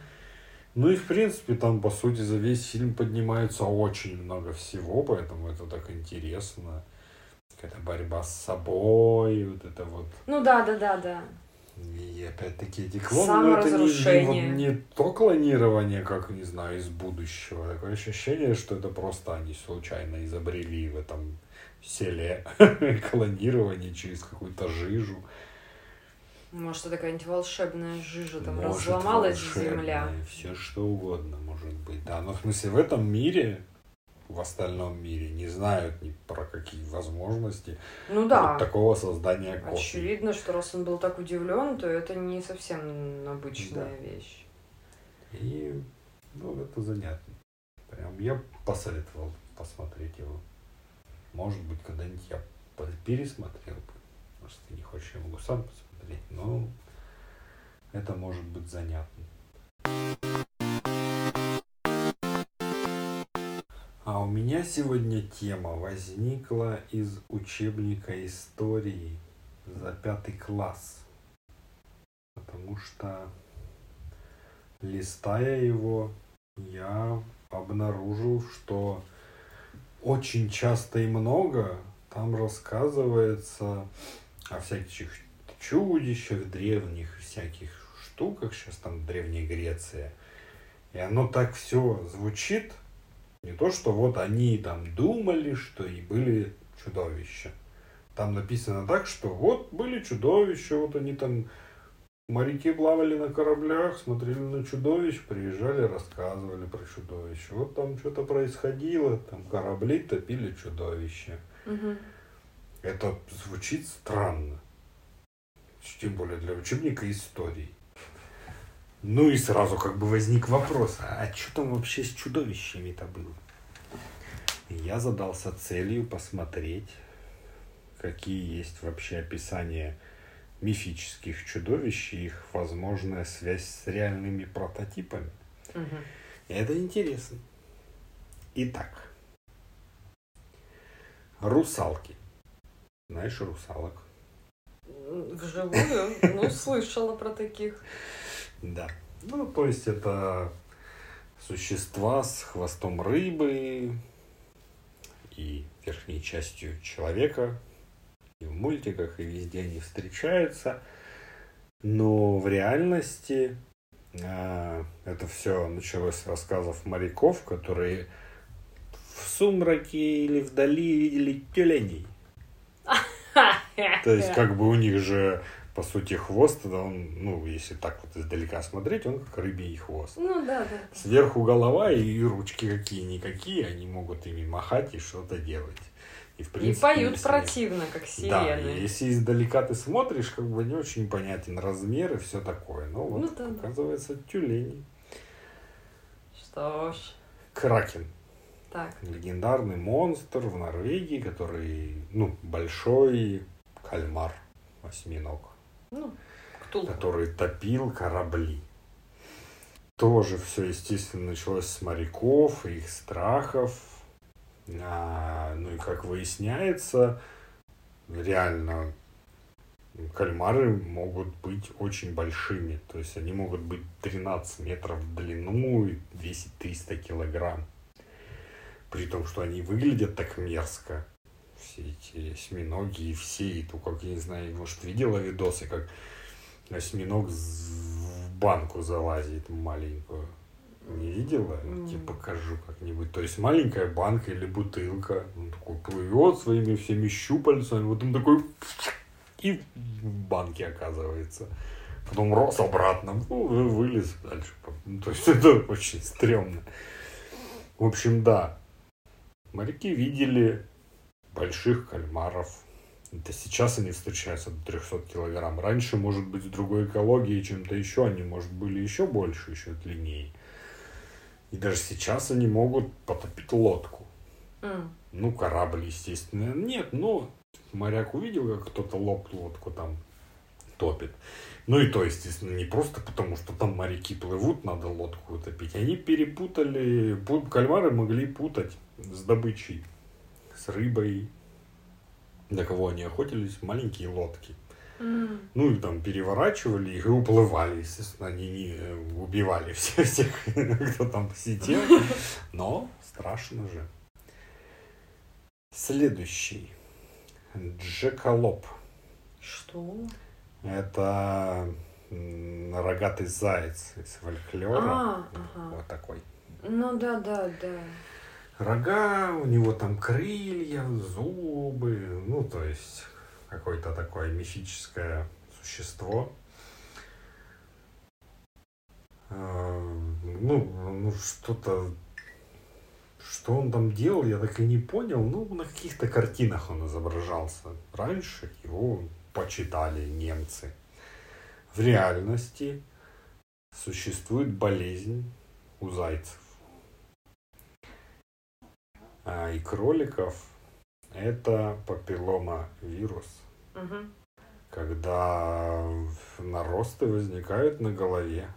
Ну и в принципе там по сути за весь фильм поднимается очень много всего, поэтому это так интересно. Какая-то борьба с собой, вот это вот. Ну да, да, да, да. И опять-таки эти клоны, ну, это не, вот не то клонирование, как, не знаю, из будущего. Такое ощущение, что это просто они случайно изобрели в этом селе клонирование через какую-то жижу. Может, это какая-нибудь волшебная жижа, там Может, разломалась земля. Все что угодно может быть. Да, но в смысле в этом мире, в остальном мире не знают ни про какие возможности Ну да. вот такого создания копий. Очевидно, что раз он был так удивлен, то это не совсем обычная вещь. И ну, это занятно. Прям я посоветовал посмотреть его. Может быть, когда-нибудь я пересмотрел бы. Может, ты не хочешь, я могу сам посмотреть. Но это может быть занятно. А у меня сегодня тема возникла из учебника истории за пятый класс. Потому что, листая его, я обнаружил, что очень часто и много там рассказывается о всяких чудищах, древних всяких штуках, сейчас там Древняя Греция. И оно так все звучит, не то, что вот они там думали, что и были чудовища. Там написано так, что вот были чудовища, вот они там моряки плавали на кораблях, смотрели на чудовищ, приезжали, рассказывали про чудовища. Вот там что-то происходило, там корабли топили чудовища. Мгм. Это звучит странно. Тем более для учебника истории. Ну и сразу как бы возник вопрос, а что там вообще с чудовищами-то было? И я задался целью посмотреть, какие есть вообще описания мифических чудовищ и их возможная связь с реальными прототипами. И это интересно. Итак, русалки. Знаешь русалок? Вживую? Ну, слышала про таких. Да. Ну, то есть это существа с хвостом рыбы и верхней частью человека. И в мультиках, и везде они встречаются. Но в реальности а, это все началось с рассказов моряков, которые в сумраке или вдали видели тюленей. То есть, как бы у них же, по сути, хвост, да, он, ну, если так вот издалека смотреть, он как рыбий хвост. Ну да, да. Сверху голова и ручки какие-никакие, они могут ими махать и что-то делать. И, в И принципе, поют если- противно, как Да, сирены. и если издалека ты смотришь, как бы не очень понятен размер и все такое. Ну вот, Ну да, да. оказывается, тюлень. Что ж, Кракен. так. Легендарный монстр в Норвегии, который, ну, большой кальмар, осьминог. Ну, Ктулху. который топил корабли. Тоже все, естественно, началось с моряков, и их страхов. А, ну и как выясняется, реально кальмары могут быть очень большими. То есть они могут быть 13 метров в длину и весить 300 килограмм. При том, что они выглядят так мерзко. Все эти осьминоги и все, и то, как, я не знаю, может, видела видосы, как осьминог в банку залазит маленькую. Не видела? Я тебе покажу как-нибудь. То есть маленькая банка или бутылка. Он такой плывет своими всеми щупальцами. Вот он такой и в банке оказывается. Потом рос обратно. Ну, вы- вылез дальше. Ну, То есть это очень стрёмно. В общем, да. Моряки видели больших кальмаров. Это сейчас они встречаются до 300 килограмм. Раньше, может быть, с другой экологией, чем-то еще, они, может, были еще больше, еще длиннее. И даже сейчас они могут потопить лодку. М, Ну, корабль, естественно, нет, но моряк увидел, как кто-то лоб лодку там топит. Ну и то, естественно, не просто потому, что там моряки плывут, надо лодку утопить. Они перепутали, пу- кальмары могли путать с добычей, с рыбой. На кого они охотились? Маленькие лодки. Ну и там переворачивали их и уплывали. Естественно, они не э, убивали всех, всех, кто там сидел. Но страшно же. Следующий. Джеколоп. Что? Это рогатый заяц из фольклора. А, ага. Вот такой. Ну да, да, да. Рога, у него там крылья, зубы, ну, то есть какое-то такое мифическое существо. А, Ну, ну что-то, что он там делал, я так и не понял. Ну, на каких-то картинах он изображался. Раньше его почитали немцы. В реальности существует болезнь у зайцев а, и кроликов это папиллома вирус, Когда наросты возникают на голове.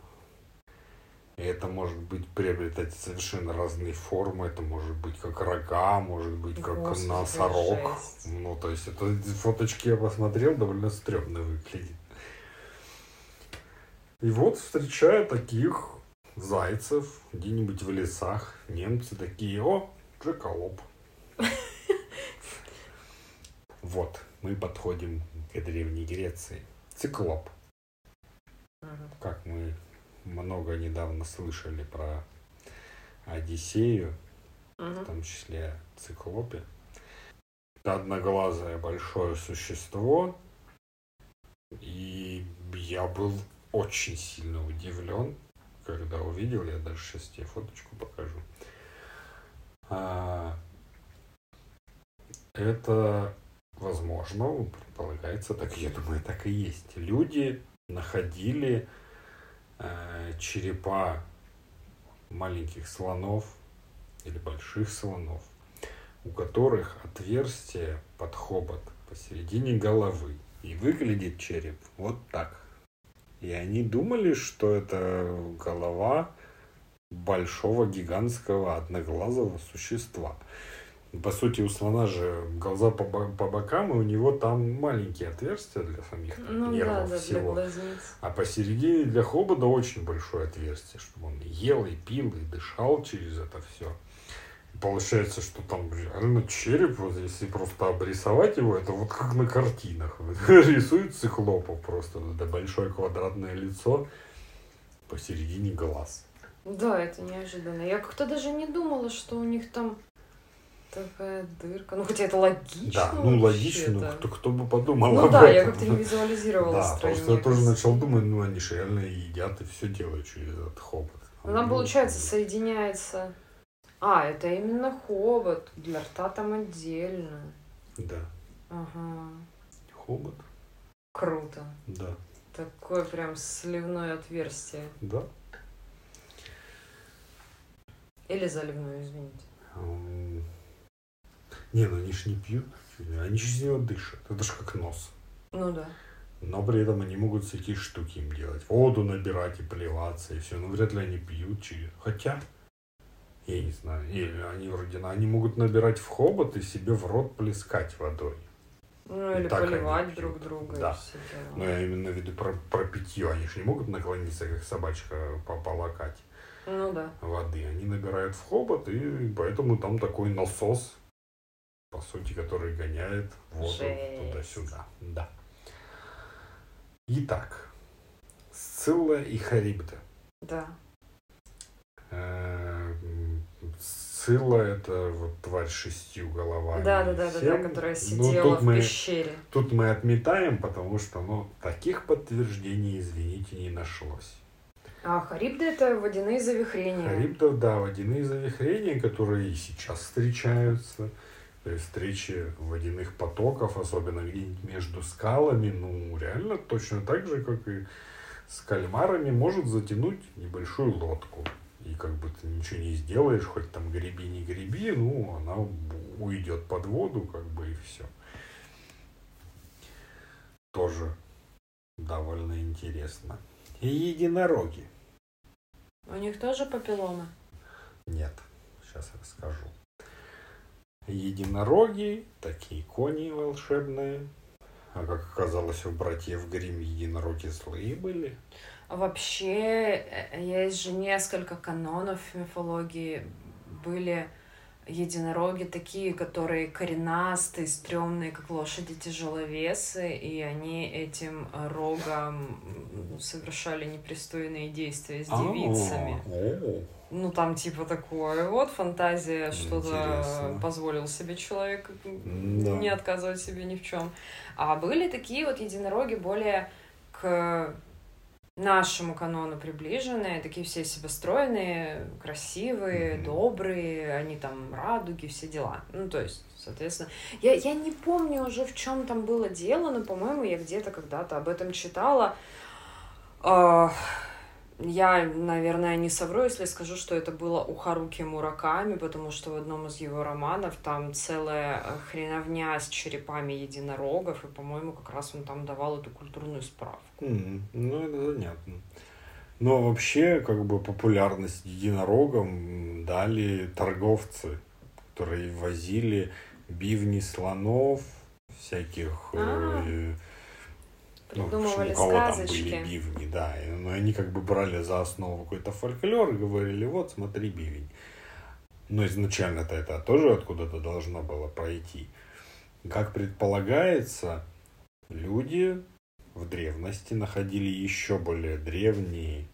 И это может быть приобретать совершенно разные формы. Это может быть как рога, может быть как Господи, носорог. Ну, то есть, это фоточки я посмотрел, довольно стрёмно выглядит. И вот, встречая таких зайцев где-нибудь в лесах, немцы такие, о, джеколоп. Вот, мы подходим к древней Греции. Циклоп. Мгм. Как мы много недавно слышали про Одиссею, в Мгм. том числе циклопе. Это одноглазое большое существо. И я был очень сильно удивлен, когда увидел. Я даже сейчас тебе фоточку покажу. А, это, возможно, предполагается, так я думаю, так и есть. Люди находили э, черепа маленьких слонов или больших слонов, у которых отверстие под хобот посередине головы. И выглядит череп вот так. И они думали, что это голова большого гигантского одноглазого существа. По сути, у слона же глаза по, по бокам, и у него там маленькие отверстия для самих там, Ну нервов да, да, всего. для глазниц. А посередине для хобота очень большое отверстие, чтобы он ел, и пил, и дышал через это все. Получается, что там реально череп, вот если просто обрисовать его, это вот как на картинах. Рисуют циклопов просто, это большое квадратное лицо, посередине глаз. Да, это неожиданно. Я как-то даже не думала, что у них там такая дырка. Ну, хотя это логично. Да, ну логично, ну, вообще-то. кто, кто бы подумал Ну об да, я этом. как-то не визуализировала Да, строение просто я тоже начал думать, ну они же реально едят и все делают через этот хобот. Ну, Там, Ну, получается, соединяется... А, это именно хобот. Для рта там отдельно. Да, Ага. хобот, Круто. да, Такое прям сливное отверстие. да. Или заливное, извините. Не, ну они ж не пьют, они же из него дышат. Это ж как нос. Ну да. Но при этом они могут всякие штуки им делать. Воду набирать и плеваться и все. Ну, вряд ли они пьют через... Хотя, я не знаю. Или они вроде... Они могут набирать в хобот и себе в рот плескать водой. Ну И или поливать друг друга Да. Но я именно в виду про, про питье. Они же не могут наклониться, как собачка, по- полакать Ну да. воды. Они набирают в хобот, и поэтому там такой насос, по сути, который гоняет воду туда-сюда. Да. Итак, Сцилла и Харибда. Да. Э, м, Сцилла это вот тварь с шестью головами. Да, да, да, да, которая Ну, сидела в мы- пещере. Тут мы отметаем, потому что, ну, таких подтверждений, извините, не нашлось. А Харибда это водяные завихрения. Харибдов, да, водяные завихрения, которые и сейчас встречаются. При встрече водяных потоков, особенно где-нибудь между скалами, ну, реально точно так же, как и с кальмарами, может затянуть небольшую лодку. И как бы ты ничего не сделаешь, хоть там греби, не греби, ну, она уйдет под воду, как бы и все. Тоже довольно интересно. И единороги. У них тоже папилломы. Нет, сейчас расскажу. Единороги, такие кони волшебные. А как оказалось, у братьев Грим единороги злые были. Вообще, э, есть же несколько канонов мифологии. Были единороги такие, которые коренастые, стрёмные, как лошади тяжеловесы, и они этим рогом совершали непристойные действия с девицами. Ну, там типа такое вот, фантазия, что-то позволил себе человек Да. не отказывать себе ни в чем. А были такие вот единороги более к нашему канону приближенные, такие все себя стройные, красивые, Мгм. добрые, они там радуги, все дела. Ну, то есть, соответственно, я, я не помню уже, в чем там было дело, но, по-моему, я где-то когда-то об этом читала. А, Я, наверное, не совру, если скажу, что это было у Харуки Мураками, потому что в одном из его романов там целая э, хреновня с черепами единорогов, и, по-моему, как раз он там давал эту культурную справку. М, Ну, это занятно. Но вообще, как бы популярность единорогам дали торговцы, которые возили бивни слонов, всяких... А, ну, Придумывали у кого там сказочки. были бивни, да. И, ну, они как бы брали за основу какой-то фольклор и говорили, вот, смотри, бивень. Но изначально-то это тоже откуда-то должно было пройти. Как предполагается, люди в древности находили еще более древние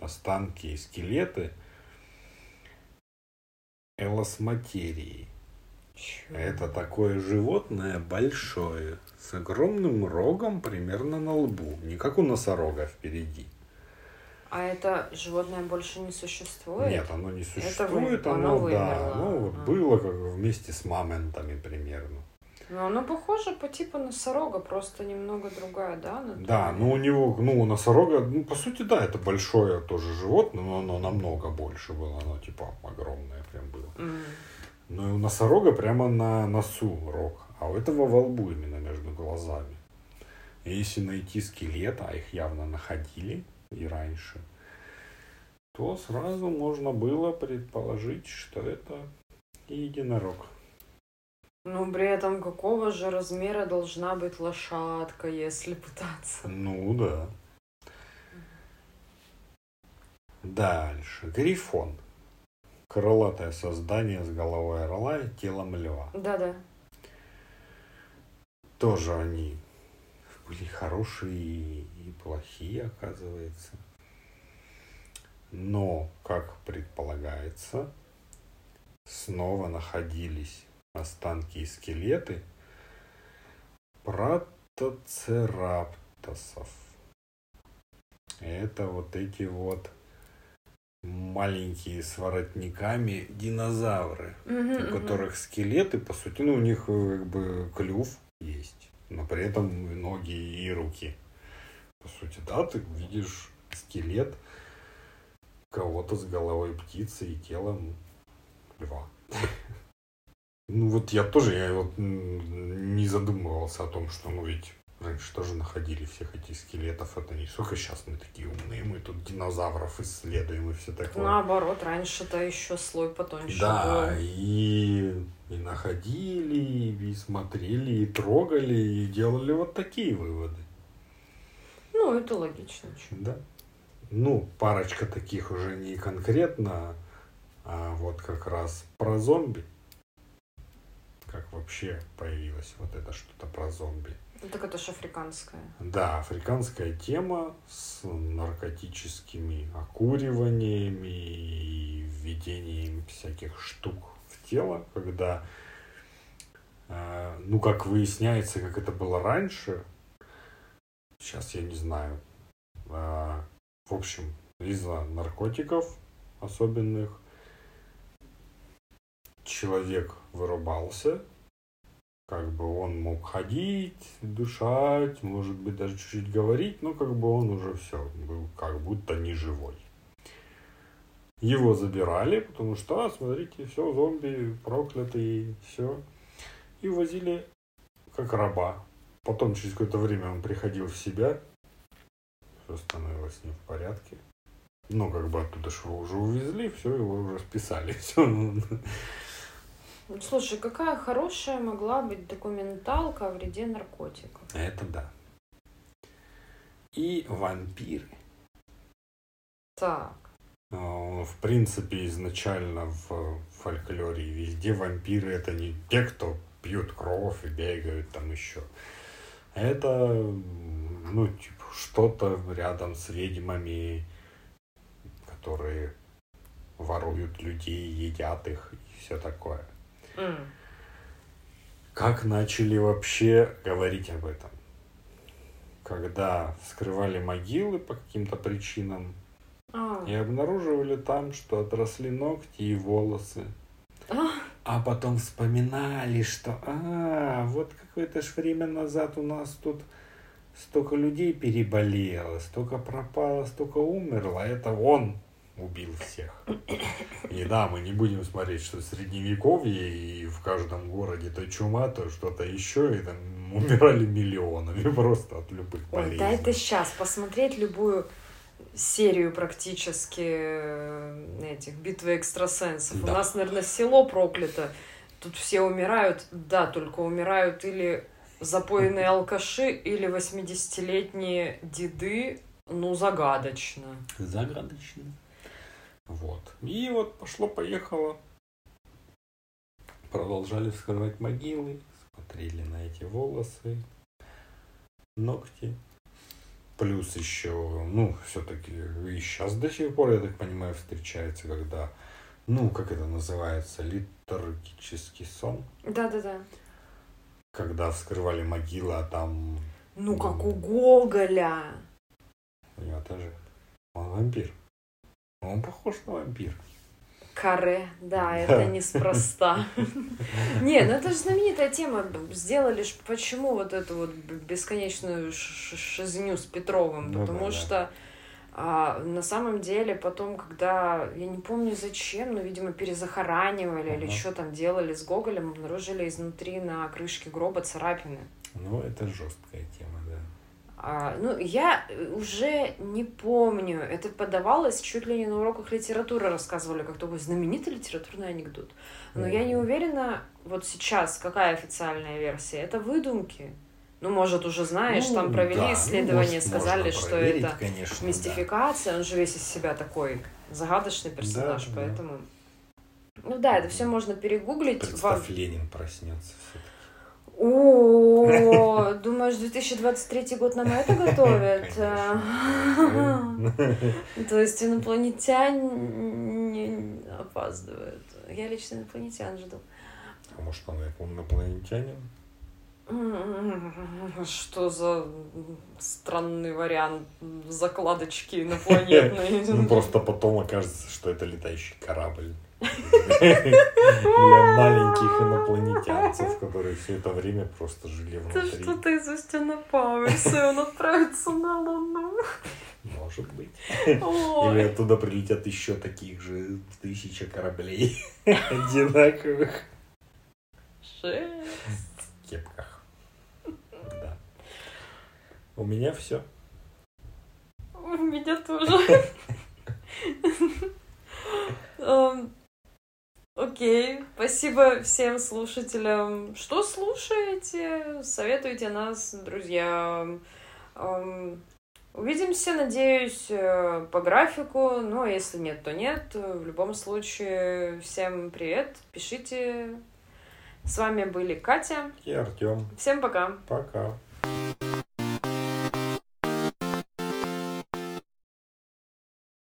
останки и скелеты элосматерии. Чё? Это такое животное большое, с огромным рогом примерно на лбу, не как у носорога впереди. А это животное больше не существует? Нет, оно не существует, вы- оно, оно да, оно вот Ага. было как вместе с мамонтами примерно. Ну, оно похоже по типу носорога, просто немного другая, да? анатомия? Да, ну у него, ну у носорога, ну по сути да, это большое тоже животное, но оно намного больше было, оно типа огромное прям было. М. Но и у носорога прямо на носу рог, а у этого во лбу именно между глазами. И если найти скелет, а их явно находили и раньше, то сразу можно было предположить, что это единорог. Ну, при этом какого же размера должна быть лошадка, если пытаться? Ну да. Дальше. Грифон. Крылатое создание с головой орла и телом льва. Да-да. Тоже они были хорошие и плохие, оказывается. Но, как предполагается, снова находились останки и скелеты протоцераптосов. Это вот эти вот маленькие с воротниками динозавры, Мгм, у которых скелеты, по сути, ну, у них э, как бы клюв есть, но при этом ноги и руки. По сути, да, ты видишь скелет кого-то с головой птицы и телом льва. Ну вот я тоже я вот не задумывался о том, что ну ведь раньше тоже находили всех этих скелетов. Это не сколько сейчас мы такие умные, мы тут динозавров исследуем и все такое. Наоборот, раньше-то еще слой потоньше Да, был. и, и находили, и смотрели, и трогали, и делали вот такие выводы. Ну, это логично. Да. Ну, парочка таких уже не конкретно, а вот как раз про зомби. Как вообще появилось вот это что-то про зомби. Ну, Так это ж африканская. Да, африканская тема с наркотическими окуриваниями и введением всяких штук в тело, когда, э, ну, как выясняется, как это было раньше, сейчас я не знаю. А, в общем, из-за наркотиков особенных человек вырубался, как бы он мог ходить, дышать, может быть, даже чуть-чуть говорить, но как бы он уже все, был как будто не живой. Его забирали, потому что, а, смотрите, все, зомби, проклятый, все. И возили как раба. Потом, через какое-то время, он приходил в себя, все становилось ним в порядке. Ну, как бы оттуда же уже увезли, все, его уже списали. Все, Слушай, какая хорошая могла быть документалка о вреде наркотиков? Это да. И вампиры. Так. Э, В принципе, изначально в фольклоре и везде вампиры это не те, кто пьют кровь и бегают там еще. Это, ну, типа, что-то рядом с ведьмами, которые воруют людей, едят их и все такое. Как начали вообще говорить об этом? Когда вскрывали могилы по каким-то причинам А. и обнаруживали там, что отросли ногти и волосы. А. А потом вспоминали, что а, вот какое-то ж время назад у нас тут столько людей переболело, столько пропало, столько умерло. Это он убил всех. И да, мы не будем смотреть, что в средневековье и в каждом городе то чума, то что-то еще, и там умирали миллионами просто от любых Ой, болезней. да это сейчас посмотреть любую серию практически э, этих битвы экстрасенсов. Да. У нас, наверное, село проклято. Тут все умирают, да, только умирают или запоенные алкаши, или 80-летние деды, ну, загадочно. Загадочно. Вот. И вот пошло-поехало. Продолжали вскрывать могилы, смотрели на эти волосы, ногти. Плюс еще, ну, все-таки и сейчас до сих пор, я так понимаю, встречается, когда, ну, как это называется, литургический сон. Да-да-да. Когда вскрывали могилы, а там, Ну, как у Гоголя. у него тоже, он вампир. Он похож на вампира. Каре, да, это неспроста. Не, ну это же знаменитая тема. Сделали ж почему вот эту вот бесконечную шизню с Петровым? Ну Потому что а, на самом деле потом, когда, я не помню зачем, но, видимо, перезахоранивали или что там делали с Гоголем, обнаружили изнутри на крышке гроба царапины. Ну, это жесткая тема, да. А, ну, я уже не помню. Это подавалось чуть ли не на уроках литературы рассказывали, как такой знаменитый литературный анекдот. Но я не уверена, вот сейчас какая официальная версия. Это выдумки. Ну, может, уже знаешь, Ну, там провели да, ну, исследование, может, сказали, что это конечно, да. мистификация. Он же весь из себя такой загадочный персонаж, Да, да. поэтому. Ну да, это все можно перегуглить. Представь, Ленин проснется. всё-таки. О, думаешь, 2023 год нам это готовят? То есть инопланетяне опаздывают. Я лично инопланетян жду. А может, он инопланетянин? Что за странный вариант закладочки инопланетной? Ну, просто потом окажется, что это летающий корабль. Для маленьких инопланетянцев, которые все это время просто жили Это внутри. что-то из Устина Пауэрса, и он отправится на Луну. Может быть. Ой. Или оттуда прилетят еще таких же тысяча кораблей одинаковых Жесть. в кепках. Да. У меня все. У меня тоже. Окей, спасибо всем слушателям. Что слушаете? Советуйте нас друзьям. Эм, Увидимся, надеюсь, э, по графику. Ну, а если нет, то нет. В любом случае, всем привет. Пишите. С вами были Катя. И Артем. Всем пока. Пока.